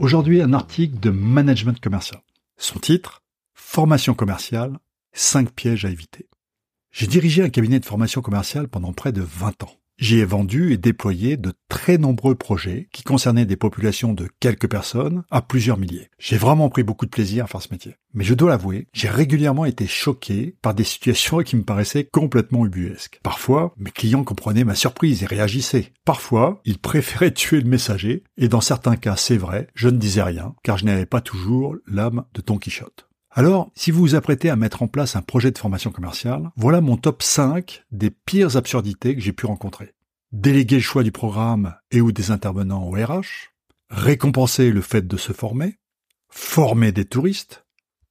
Aujourd'hui, un article de management commercial. Son titre, Formation commerciale, 5 pièges à éviter. J'ai dirigé un cabinet de formation commerciale pendant près de 20 ans. J'y ai vendu et déployé de très nombreux projets qui concernaient des populations de quelques personnes à plusieurs milliers. J'ai vraiment pris beaucoup de plaisir à faire ce métier. Mais je dois l'avouer, j'ai régulièrement été choqué par des situations qui me paraissaient complètement ubuesques. Parfois, mes clients comprenaient ma surprise et réagissaient. Parfois, ils préféraient tuer le messager, et dans certains cas, c'est vrai, je ne disais rien, car je n'avais pas toujours l'âme de Don Quichotte. Alors, si vous vous apprêtez à mettre en place un projet de formation commerciale, voilà mon top 5 des pires absurdités que j'ai pu rencontrer. Déléguer le choix du programme et ou des intervenants au RH, récompenser le fait de se former, former des touristes,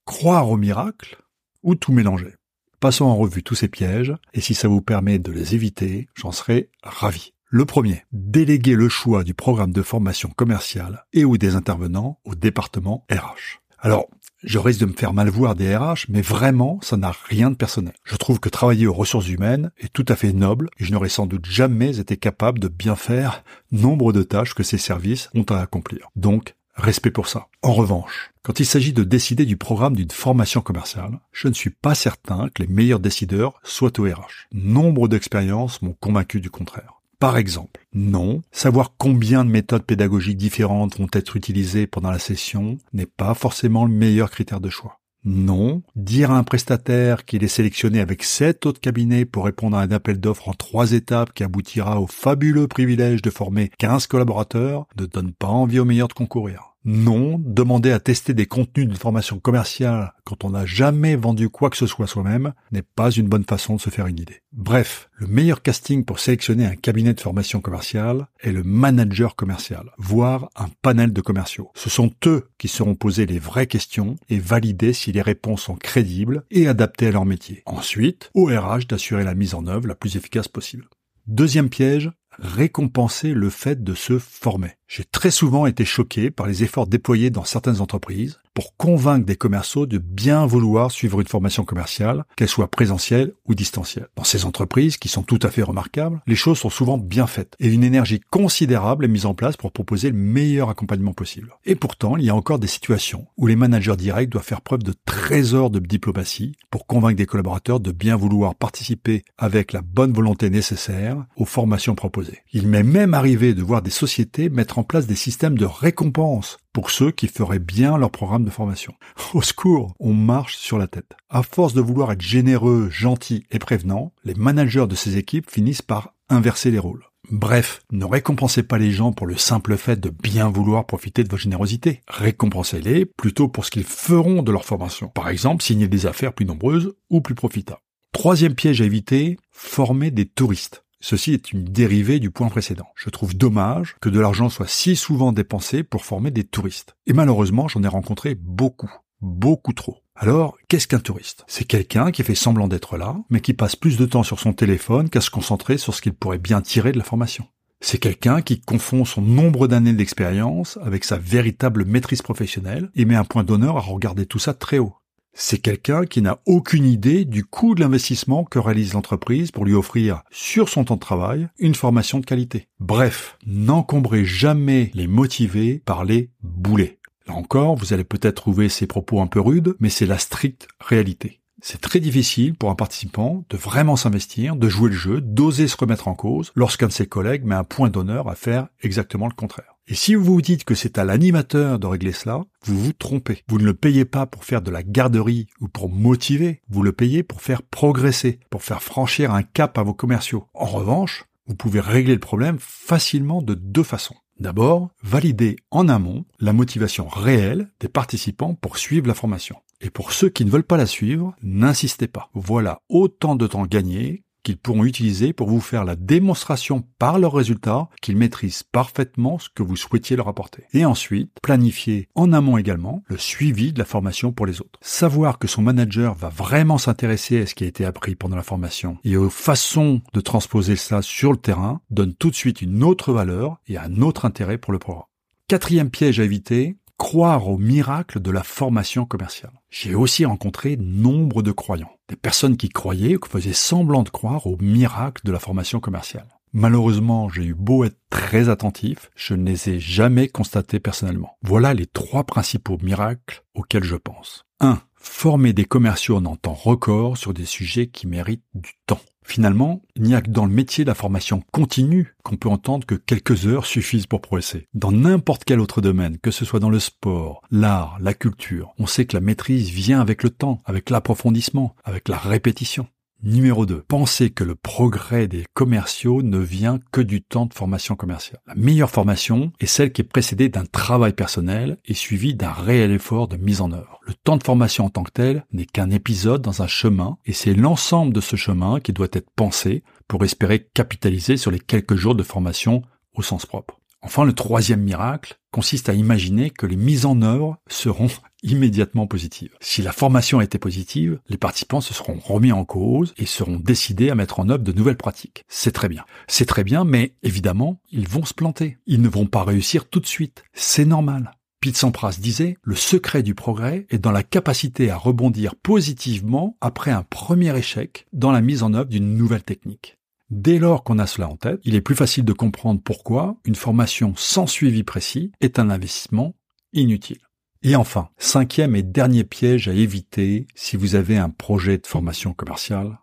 croire au miracle, ou tout mélanger. Passons en revue tous ces pièges, et si ça vous permet de les éviter, j'en serai ravi. Le premier, déléguer le choix du programme de formation commerciale et ou des intervenants au département RH. Alors, je risque de me faire mal voir des RH, mais vraiment, ça n'a rien de personnel. Je trouve que travailler aux ressources humaines est tout à fait noble et je n'aurais sans doute jamais été capable de bien faire nombre de tâches que ces services ont à accomplir. Donc, respect pour ça. En revanche, quand il s'agit de décider du programme d'une formation commerciale, je ne suis pas certain que les meilleurs décideurs soient au RH. Nombre d'expériences m'ont convaincu du contraire. Par exemple, non, savoir combien de méthodes pédagogiques différentes vont être utilisées pendant la session n'est pas forcément le meilleur critère de choix. Non, dire à un prestataire qu'il est sélectionné avec sept autres cabinets pour répondre à un appel d'offres en trois étapes qui aboutira au fabuleux privilège de former 15 collaborateurs ne donne pas envie aux meilleurs de concourir. Non, demander à tester des contenus d'une formation commerciale quand on n'a jamais vendu quoi que ce soit soi-même n'est pas une bonne façon de se faire une idée. Bref, le meilleur casting pour sélectionner un cabinet de formation commerciale est le manager commercial, voire un panel de commerciaux. Ce sont eux qui seront posés les vraies questions et valider si les réponses sont crédibles et adaptées à leur métier. Ensuite, au RH d'assurer la mise en œuvre la plus efficace possible. Deuxième piège, récompenser le fait de se former. J'ai très souvent été choqué par les efforts déployés dans certaines entreprises pour convaincre des commerciaux de bien vouloir suivre une formation commerciale, qu'elle soit présentielle ou distancielle. Dans ces entreprises, qui sont tout à fait remarquables, les choses sont souvent bien faites et une énergie considérable est mise en place pour proposer le meilleur accompagnement possible. Et pourtant, il y a encore des situations où les managers directs doivent faire preuve de trésor de diplomatie pour convaincre des collaborateurs de bien vouloir participer avec la bonne volonté nécessaire aux formations proposées. Il m'est même arrivé de voir des sociétés mettre place des systèmes de récompense pour ceux qui feraient bien leur programme de formation. Au secours, on marche sur la tête. À force de vouloir être généreux, gentil et prévenant, les managers de ces équipes finissent par inverser les rôles. Bref, ne récompensez pas les gens pour le simple fait de bien vouloir profiter de votre générosité. Récompensez-les plutôt pour ce qu'ils feront de leur formation. Par exemple, signer des affaires plus nombreuses ou plus profitables. Troisième piège à éviter, former des touristes. Ceci est une dérivée du point précédent. Je trouve dommage que de l'argent soit si souvent dépensé pour former des touristes. Et malheureusement, j'en ai rencontré beaucoup, beaucoup trop. Alors, qu'est-ce qu'un touriste? C'est quelqu'un qui fait semblant d'être là, mais qui passe plus de temps sur son téléphone qu'à se concentrer sur ce qu'il pourrait bien tirer de la formation. C'est quelqu'un qui confond son nombre d'années d'expérience avec sa véritable maîtrise professionnelle et met un point d'honneur à regarder tout ça très haut. C'est quelqu'un qui n'a aucune idée du coût de l'investissement que réalise l'entreprise pour lui offrir, sur son temps de travail, une formation de qualité. Bref, n'encombrez jamais les motivés par les boulets. Là encore, vous allez peut-être trouver ces propos un peu rudes, mais c'est la stricte réalité. C'est très difficile pour un participant de vraiment s'investir, de jouer le jeu, d'oser se remettre en cause lorsqu'un de ses collègues met un point d'honneur à faire exactement le contraire. Et si vous vous dites que c'est à l'animateur de régler cela, vous vous trompez. Vous ne le payez pas pour faire de la garderie ou pour motiver, vous le payez pour faire progresser, pour faire franchir un cap à vos commerciaux. En revanche, vous pouvez régler le problème facilement de deux façons. D'abord, valider en amont la motivation réelle des participants pour suivre la formation. Et pour ceux qui ne veulent pas la suivre, n'insistez pas. Voilà autant de temps gagné qu'ils pourront utiliser pour vous faire la démonstration par leurs résultats qu'ils maîtrisent parfaitement ce que vous souhaitiez leur apporter. Et ensuite, planifier en amont également le suivi de la formation pour les autres. Savoir que son manager va vraiment s'intéresser à ce qui a été appris pendant la formation et aux façons de transposer ça sur le terrain donne tout de suite une autre valeur et un autre intérêt pour le programme. Quatrième piège à éviter, croire au miracle de la formation commerciale. J'ai aussi rencontré nombre de croyants, des personnes qui croyaient ou qui faisaient semblant de croire au miracle de la formation commerciale. Malheureusement, j'ai eu beau être très attentif, je ne les ai jamais constatés personnellement. Voilà les trois principaux miracles auxquels je pense. 1. Former des commerciaux en temps record sur des sujets qui méritent du temps. Finalement, il n'y a que dans le métier de la formation continue qu'on peut entendre que quelques heures suffisent pour progresser. Dans n'importe quel autre domaine, que ce soit dans le sport, l'art, la culture, on sait que la maîtrise vient avec le temps, avec l'approfondissement, avec la répétition. Numéro 2. Pensez que le progrès des commerciaux ne vient que du temps de formation commerciale. La meilleure formation est celle qui est précédée d'un travail personnel et suivie d'un réel effort de mise en œuvre. Le temps de formation en tant que tel n'est qu'un épisode dans un chemin et c'est l'ensemble de ce chemin qui doit être pensé pour espérer capitaliser sur les quelques jours de formation au sens propre. Enfin, le troisième miracle consiste à imaginer que les mises en œuvre seront immédiatement positives. Si la formation a été positive, les participants se seront remis en cause et seront décidés à mettre en œuvre de nouvelles pratiques. C'est très bien. C'est très bien, mais évidemment, ils vont se planter. Ils ne vont pas réussir tout de suite. C'est normal. Pete Sampras disait, le secret du progrès est dans la capacité à rebondir positivement après un premier échec dans la mise en œuvre d'une nouvelle technique. Dès lors qu'on a cela en tête, il est plus facile de comprendre pourquoi une formation sans suivi précis est un investissement inutile. Et enfin, cinquième et dernier piège à éviter si vous avez un projet de formation commerciale,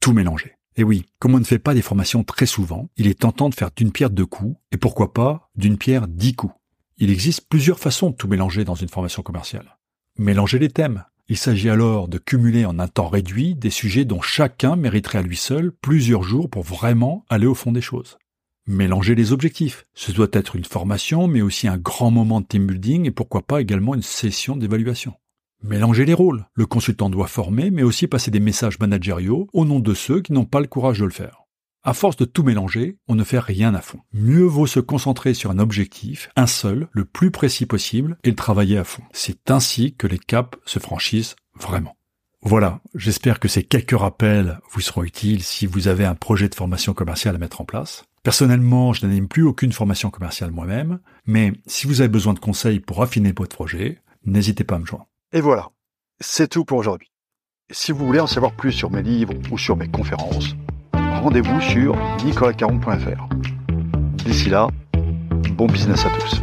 tout mélanger. Et oui, comme on ne fait pas des formations très souvent, il est tentant de faire d'une pierre deux coups, et pourquoi pas d'une pierre dix coups. Il existe plusieurs façons de tout mélanger dans une formation commerciale. Mélanger les thèmes, il s'agit alors de cumuler en un temps réduit des sujets dont chacun mériterait à lui seul plusieurs jours pour vraiment aller au fond des choses. Mélanger les objectifs. Ce doit être une formation, mais aussi un grand moment de team building et pourquoi pas également une session d'évaluation. Mélanger les rôles. Le consultant doit former, mais aussi passer des messages managériaux au nom de ceux qui n'ont pas le courage de le faire. À force de tout mélanger, on ne fait rien à fond. Mieux vaut se concentrer sur un objectif, un seul, le plus précis possible, et le travailler à fond. C'est ainsi que les caps se franchissent vraiment. Voilà, j'espère que ces quelques rappels vous seront utiles si vous avez un projet de formation commerciale à mettre en place. Personnellement, je n'anime plus aucune formation commerciale moi-même, mais si vous avez besoin de conseils pour affiner votre projet, n'hésitez pas à me joindre. Et voilà, c'est tout pour aujourd'hui. Si vous voulez en savoir plus sur mes livres ou sur mes conférences, rendez-vous sur nicolascaron.fr. D'ici là, bon business à tous.